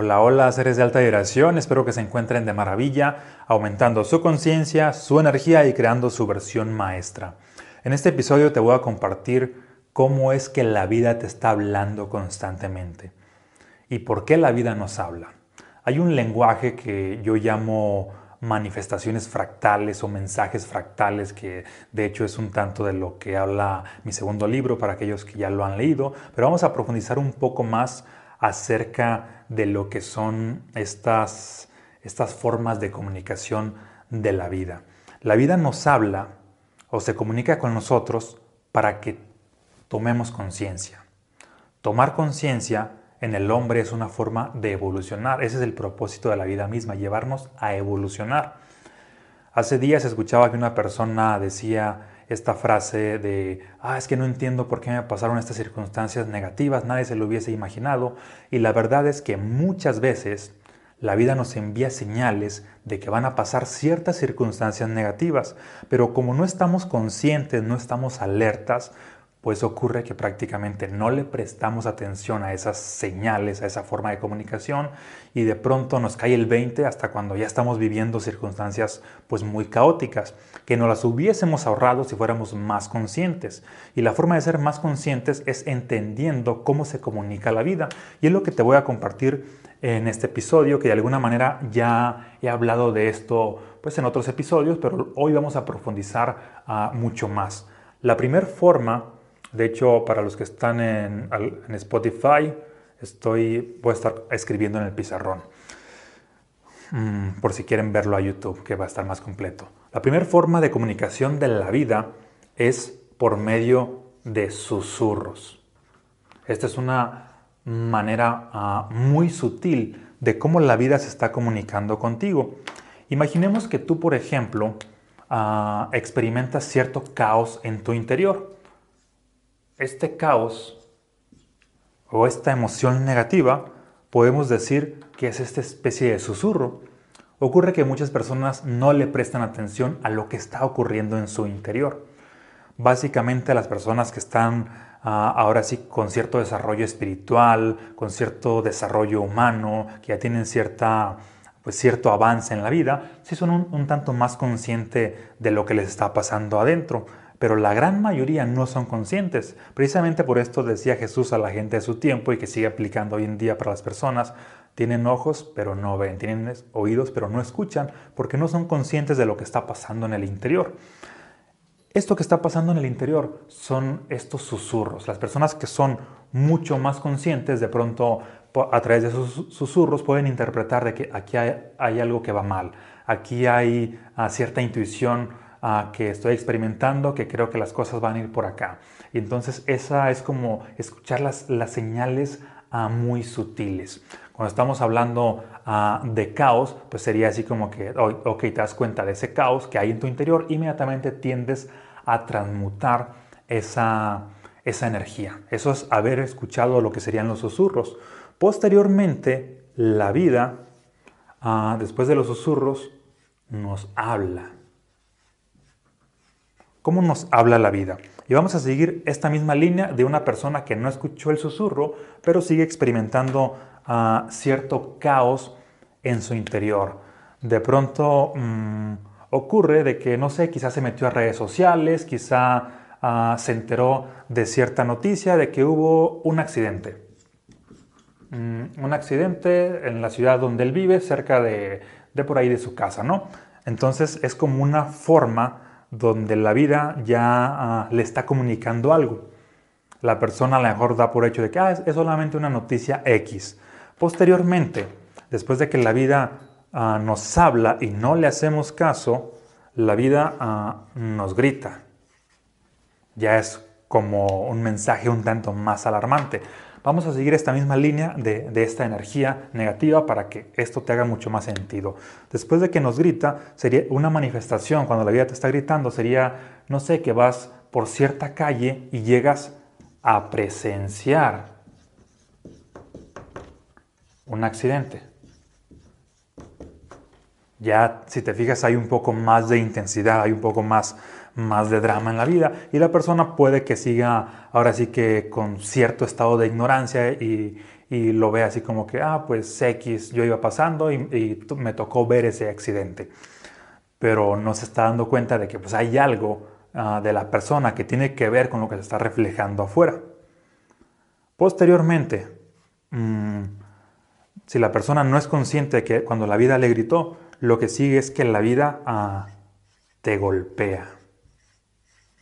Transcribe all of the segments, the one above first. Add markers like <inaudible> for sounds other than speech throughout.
Hola, hola, seres de alta vibración, espero que se encuentren de maravilla, aumentando su conciencia, su energía y creando su versión maestra. En este episodio te voy a compartir cómo es que la vida te está hablando constantemente y por qué la vida nos habla. Hay un lenguaje que yo llamo manifestaciones fractales o mensajes fractales, que de hecho es un tanto de lo que habla mi segundo libro para aquellos que ya lo han leído, pero vamos a profundizar un poco más acerca de lo que son estas, estas formas de comunicación de la vida. La vida nos habla o se comunica con nosotros para que tomemos conciencia. Tomar conciencia en el hombre es una forma de evolucionar. Ese es el propósito de la vida misma, llevarnos a evolucionar. Hace días escuchaba que una persona decía esta frase de, ah, es que no entiendo por qué me pasaron estas circunstancias negativas, nadie se lo hubiese imaginado. Y la verdad es que muchas veces la vida nos envía señales de que van a pasar ciertas circunstancias negativas, pero como no estamos conscientes, no estamos alertas, pues ocurre que prácticamente no le prestamos atención a esas señales, a esa forma de comunicación y de pronto nos cae el 20 hasta cuando ya estamos viviendo circunstancias pues muy caóticas, que no las hubiésemos ahorrado si fuéramos más conscientes. Y la forma de ser más conscientes es entendiendo cómo se comunica la vida. Y es lo que te voy a compartir en este episodio, que de alguna manera ya he hablado de esto pues en otros episodios, pero hoy vamos a profundizar ah, mucho más. La primera forma de hecho, para los que están en, Spotify, estoy, voy a estar escribiendo en el pizarrón. Mm, por si quieren verlo a YouTube, que va a estar más completo. La primera forma de comunicación de la vida es por medio de susurros. Esta es una manera ah, muy sutil de cómo la vida se está comunicando contigo. Imaginemos que tú, por ejemplo, ah, experimentas cierto caos en tu interior este caos o esta emoción negativa, podemos decir que es esta especie de susurro. Ocurre que muchas personas no le prestan atención a lo que está ocurriendo en su interior. Básicamente las personas que están ah, ahora sí con cierto desarrollo espiritual, con cierto desarrollo humano, que ya tienen cierta, pues, cierto avance en la vida, sí son un, un tanto más conscientes de lo que les está pasando adentro pero la gran mayoría no son conscientes. Precisamente por esto decía Jesús a la gente de su tiempo y que sigue aplicando hoy en día para las personas, tienen ojos pero no ven, tienen oídos pero no escuchan, porque no son conscientes de lo que está pasando en el interior. Esto que está pasando en el interior son estos susurros. Las personas que son mucho más conscientes de pronto a través de esos susurros pueden interpretar de que aquí hay, algo que va mal, aquí hay ah, cierta intuición que estoy experimentando, que creo que las cosas van a ir por acá. Y entonces esa es como escuchar las, las señales ah, muy sutiles. Cuando estamos hablando ah, de caos, pues sería así como que, ok, te das cuenta de ese caos que hay en tu interior, inmediatamente tiendes a transmutar esa, esa energía. Eso es haber escuchado lo que serían los susurros. Posteriormente, la vida, ah, después de los susurros, nos habla cómo nos habla la vida. Y vamos a seguir esta misma línea de una persona que no escuchó el susurro, pero sigue experimentando ah, cierto caos en su interior. De pronto mm, ocurre de que, no sé, quizás se metió a redes sociales, quizá ah, se enteró de cierta noticia de que hubo un accidente. Mm, un accidente en la ciudad donde él vive, cerca de, de por ahí de su casa, ¿no? Entonces es como una forma donde la vida ya ah, le está comunicando algo. La persona a lo mejor da por hecho de que ah, es, solamente una noticia X. Posteriormente, después de que la vida ah, nos habla y no le hacemos caso, la vida nos grita. Ya es como un mensaje un tanto más alarmante. Vamos a seguir esta misma línea de, esta energía negativa para que esto te haga mucho más sentido. Después de que nos grita, sería una manifestación, cuando la vida te está gritando, sería, no sé, que vas por cierta calle y llegas a presenciar un accidente. Ya, si te fijas, hay un poco más de intensidad, hay un poco más más de drama en la vida y la persona puede que siga ahora sí que con cierto estado de ignorancia y, y lo ve así como que, ah, pues X, yo iba pasando y, me tocó ver ese accidente. Pero no se está dando cuenta de que pues, hay algo ah, de la persona que tiene que ver con lo que se está reflejando afuera. Posteriormente, mm, si la persona no es consciente de que cuando la vida le gritó, lo que sigue es que la vida ah, te golpea.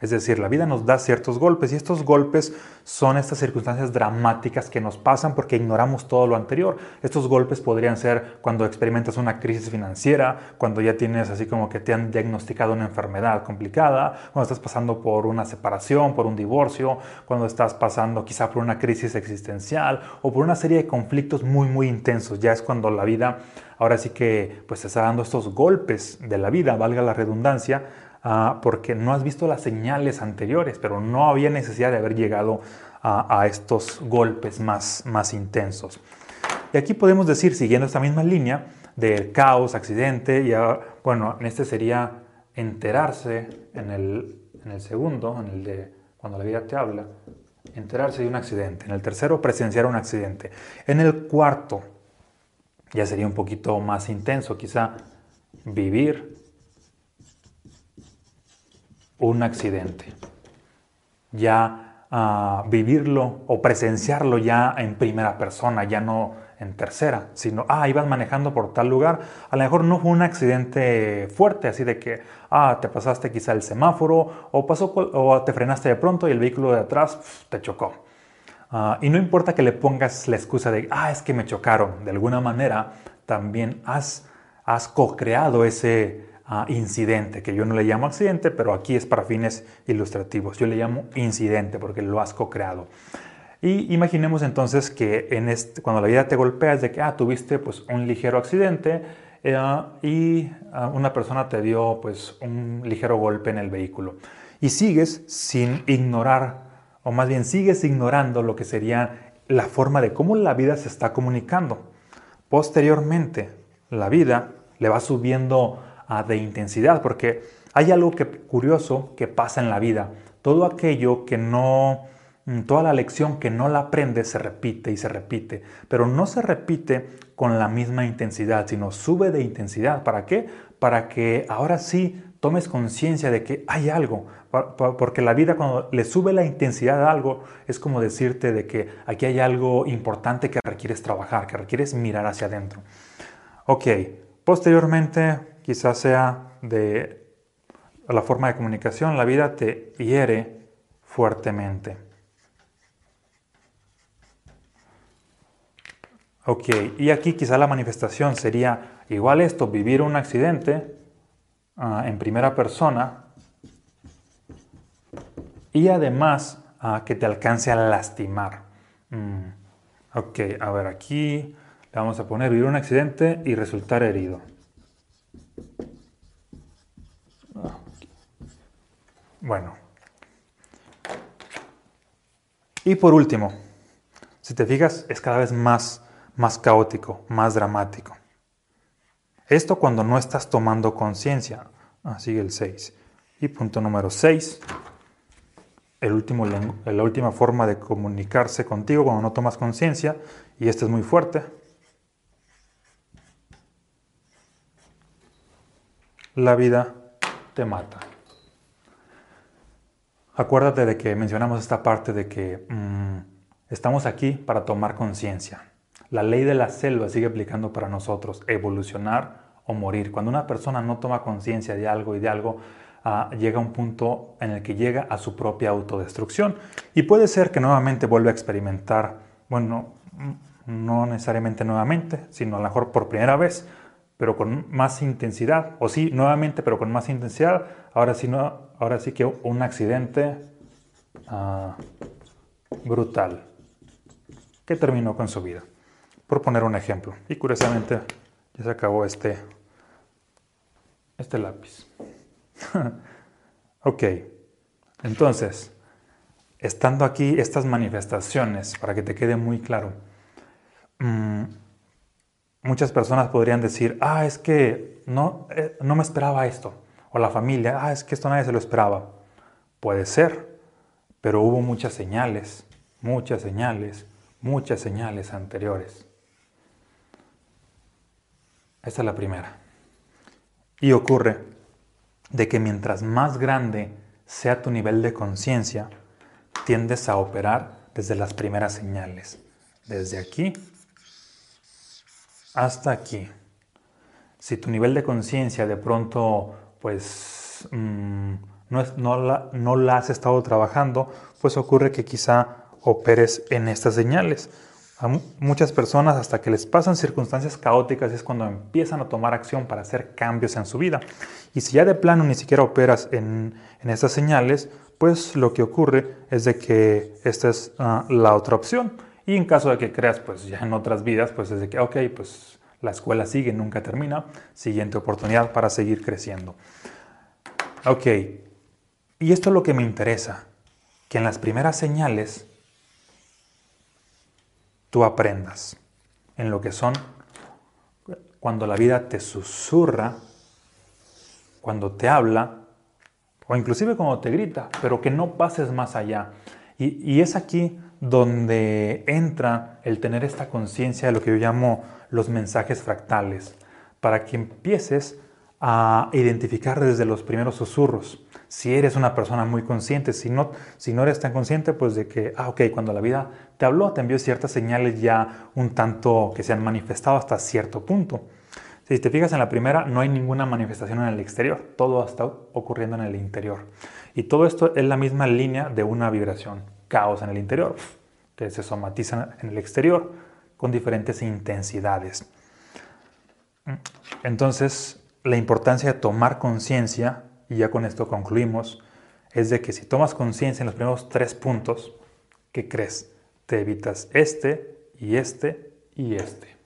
Es decir, la vida nos da ciertos golpes y estos golpes son estas circunstancias dramáticas que nos pasan porque ignoramos todo lo anterior. Estos golpes podrían ser cuando experimentas una crisis financiera, cuando ya tienes así como que te han diagnosticado una enfermedad complicada, cuando estás pasando por una separación, por un divorcio, cuando estás pasando quizá por una crisis existencial o por una serie de conflictos muy muy intensos. Ya es cuando la vida ahora sí que pues está dando estos golpes de la vida, valga la redundancia, Ah, porque no has visto las señales anteriores, pero no había necesidad de haber llegado a, estos golpes más, más intensos. Y aquí podemos decir, siguiendo esta misma línea del caos, accidente, y bueno, en este sería enterarse en el, en el segundo, en el de cuando la vida te habla, enterarse de un accidente. En el tercero, presenciar un accidente. En el cuarto, ya sería un poquito más intenso, quizá vivir un accidente. Ya ah, vivirlo o presenciarlo ya en primera persona, ya no en tercera, sino, ah, ibas manejando por tal lugar, a lo mejor no fue un accidente fuerte, así de que, ah, te pasaste quizá el semáforo o, pasó, o te frenaste de pronto y el vehículo de atrás te chocó. Ah, y no importa que le pongas la excusa de, ah, es que me chocaron, de alguna manera también has, has co-creado ese, incidente, que yo no le llamo accidente, pero aquí es para fines ilustrativos. Yo le llamo incidente porque lo has co-creado. Y imaginemos entonces que cuando la vida te golpea es de que ah, tuviste pues, un ligero accidente eh, y ah, una persona te dio pues, un ligero golpe en el vehículo. Y sigues sin ignorar, o más bien sigues ignorando lo que sería la forma de cómo la vida se está comunicando. Posteriormente, la vida le va subiendo de intensidad, porque hay algo que, curioso que pasa en la vida. Todo aquello que no, mm, toda la lección que no la aprendes se repite y se repite, pero no se repite con la misma intensidad, sino sube de intensidad. ¿Para qué? Para que ahora sí tomes conciencia de que hay algo, porque la vida cuando le sube la intensidad a algo es como decirte de que aquí hay algo importante que requieres trabajar, que requieres mirar hacia adentro. Ok, posteriormente quizás sea de la forma de comunicación, la vida te hiere fuertemente. Ok, y aquí quizá la manifestación sería igual esto, vivir un accidente ah, en primera persona y además ah, que te alcance a lastimar. Mm, ok, a ver, aquí le vamos a poner vivir un accidente y resultar herido. Bueno. Y por último, si te fijas, es cada vez más, más caótico, más dramático. Esto cuando no estás tomando conciencia. Ah, sigue el 6. Y punto número 6. El último, la última forma de comunicarse contigo cuando no tomas conciencia, y este es muy fuerte. La vida te mata. Acuérdate de que mencionamos esta parte de que mm, estamos aquí para tomar conciencia. La ley de la selva sigue aplicando para nosotros, evolucionar o morir. Cuando una persona no toma conciencia de algo y de algo, ah, llega a un punto en el que llega a su propia autodestrucción. Y puede ser que nuevamente vuelva a experimentar, bueno, mm, no necesariamente nuevamente, sino a lo mejor por primera vez, pero con más intensidad, o sí, nuevamente, pero con más intensidad, ahora sí, no, ahora sí que un accidente ah, brutal que terminó con su vida. Por poner un ejemplo. Y curiosamente ya se acabó este, este lápiz. <laughs> ok, entonces, estando aquí estas manifestaciones, para que te quede muy claro, mmm, Muchas personas podrían decir, ah, es que no, eh, no me esperaba esto. O la familia, ah, es que esto nadie se lo esperaba. Puede ser, pero hubo muchas señales, muchas señales, muchas señales anteriores. Esta es la primera. Y ocurre de que mientras más grande sea tu nivel de conciencia, tiendes a operar desde las primeras señales, desde aquí hasta aquí. Si tu nivel de conciencia de pronto pues mm, no, no, la, no la has estado trabajando, pues ocurre que quizá operes en estas señales. A muchas personas hasta que les pasan circunstancias caóticas es cuando empiezan a tomar acción para hacer cambios en su vida. Y si ya de plano ni siquiera operas en, en estas señales, pues lo que ocurre es de que esta es ah, la otra opción. Y en caso de que creas pues ya en otras vidas, pues es de que, ok, pues la escuela sigue, nunca termina, siguiente oportunidad para seguir creciendo. Ok, y esto es lo que me interesa, que en las primeras señales tú aprendas en lo que son cuando la vida te susurra, cuando te habla, o inclusive cuando te grita, pero que no pases más allá. Y, es aquí donde entra el tener esta conciencia de lo que yo llamo los mensajes fractales, para que empieces a identificar desde los primeros susurros. Si eres una persona muy consciente, si no, si no eres tan consciente, pues de que, ah, ok, cuando la vida te habló, te envió ciertas señales ya un tanto que se han manifestado hasta cierto punto. Si te fijas en la primera, no hay ninguna manifestación en el exterior, todo está ocurriendo en el interior. Y todo esto es la misma línea de una vibración, caos en el interior, que se somatiza en el exterior con diferentes intensidades. Entonces, la importancia de tomar conciencia, y ya con esto concluimos, es de que si tomas conciencia en los primeros tres puntos, ¿qué crees? Te evitas este y este y este.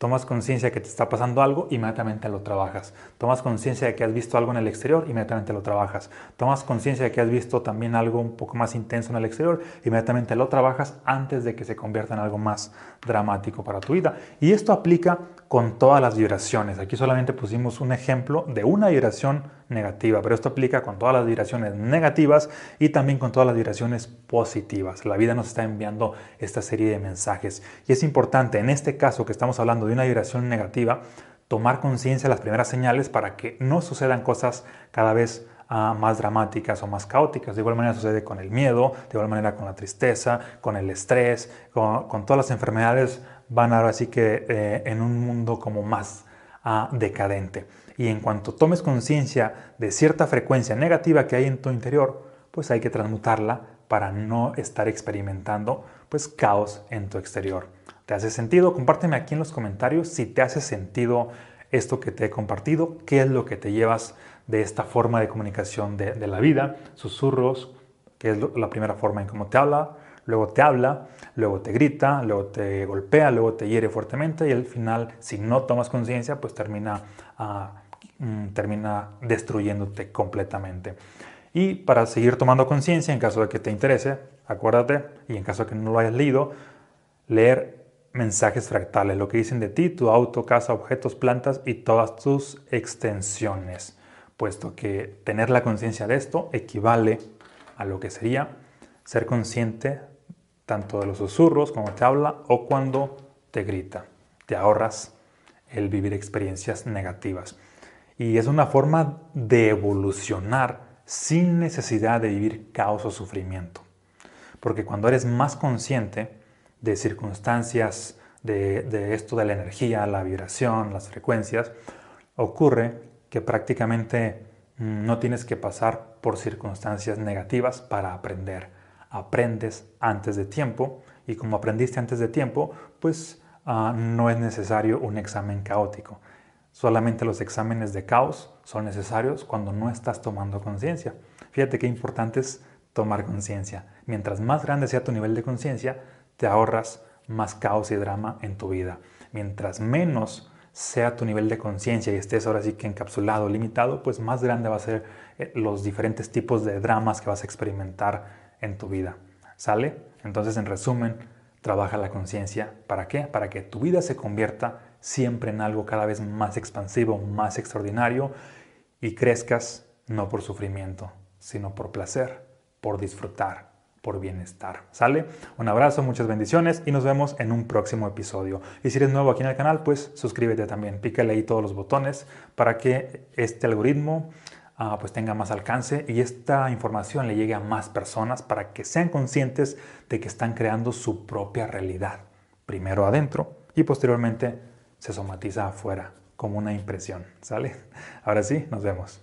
Tomas conciencia que te está pasando algo, inmediatamente lo trabajas. Tomas conciencia de que has visto algo en el exterior, inmediatamente lo trabajas. Tomas conciencia de que has visto también algo un poco más intenso en el exterior, inmediatamente lo trabajas antes de que se convierta en algo más dramático para tu vida. Y esto aplica con todas las vibraciones. Aquí solamente pusimos un ejemplo de una vibración negativa, pero esto aplica con todas las vibraciones negativas y también con todas las vibraciones positivas. La vida nos está enviando esta serie de mensajes y es importante en este caso que estamos hablando de una vibración negativa, tomar conciencia de las primeras señales para que no sucedan cosas cada vez ah, más dramáticas o más caóticas. De igual manera sucede con el miedo, de igual manera con la tristeza, con el estrés, con, con todas las enfermedades van ahora sí que eh, en un mundo como más ah, decadente. Y en cuanto tomes conciencia de cierta frecuencia negativa que hay en tu interior, pues hay que transmutarla para no estar experimentando pues caos en tu exterior. ¿Te hace sentido? Compárteme aquí en los comentarios si te hace sentido esto que te he compartido, qué es lo que te llevas de esta forma de comunicación de, de la vida, susurros, que es la primera forma en cómo te habla, luego te habla, luego te grita, luego te golpea, luego te hiere fuertemente y al final, si no tomas conciencia, pues termina, ah, mm, termina destruyéndote completamente. Y para seguir tomando conciencia, en caso de que te interese, acuérdate, y en caso de que no lo hayas leído, leer mensajes fractales, lo que dicen de ti, tu auto, casa, objetos, plantas y todas tus extensiones, puesto que tener la conciencia de esto equivale a lo que sería ser consciente tanto de los susurros cuando te habla o cuando te grita. Te ahorras el vivir experiencias negativas. Y es una forma de evolucionar sin necesidad de vivir caos o sufrimiento. Porque cuando eres más consciente de circunstancias, de, esto de la energía, la vibración, las frecuencias, ocurre que prácticamente mm, no tienes que pasar por circunstancias negativas para aprender aprendes antes de tiempo y como aprendiste antes de tiempo, pues ah, no es necesario un examen caótico. Solamente los exámenes de caos son necesarios cuando no estás tomando conciencia. Fíjate qué importante es tomar conciencia. Mientras más grande sea tu nivel de conciencia, te ahorras más caos y drama en tu vida. Mientras menos sea tu nivel de conciencia y estés ahora sí que encapsulado, limitado, pues más grande va a ser eh, los diferentes tipos de dramas que vas a experimentar en tu vida. ¿Sale? Entonces, en resumen, trabaja la conciencia. ¿Para qué? Para que tu vida se convierta siempre en algo cada vez más expansivo, más extraordinario y crezcas no por sufrimiento, sino por placer, por disfrutar, por bienestar. ¿Sale? Un abrazo, muchas bendiciones y nos vemos en un próximo episodio. Y si eres nuevo aquí en el canal, pues suscríbete también. Pícale ahí todos los botones para que este algoritmo ah, pues tenga más alcance y esta información le llegue a más personas para que sean conscientes de que están creando su propia realidad. Primero adentro y posteriormente se somatiza afuera como una impresión. ¿Sale? Ahora sí, nos vemos.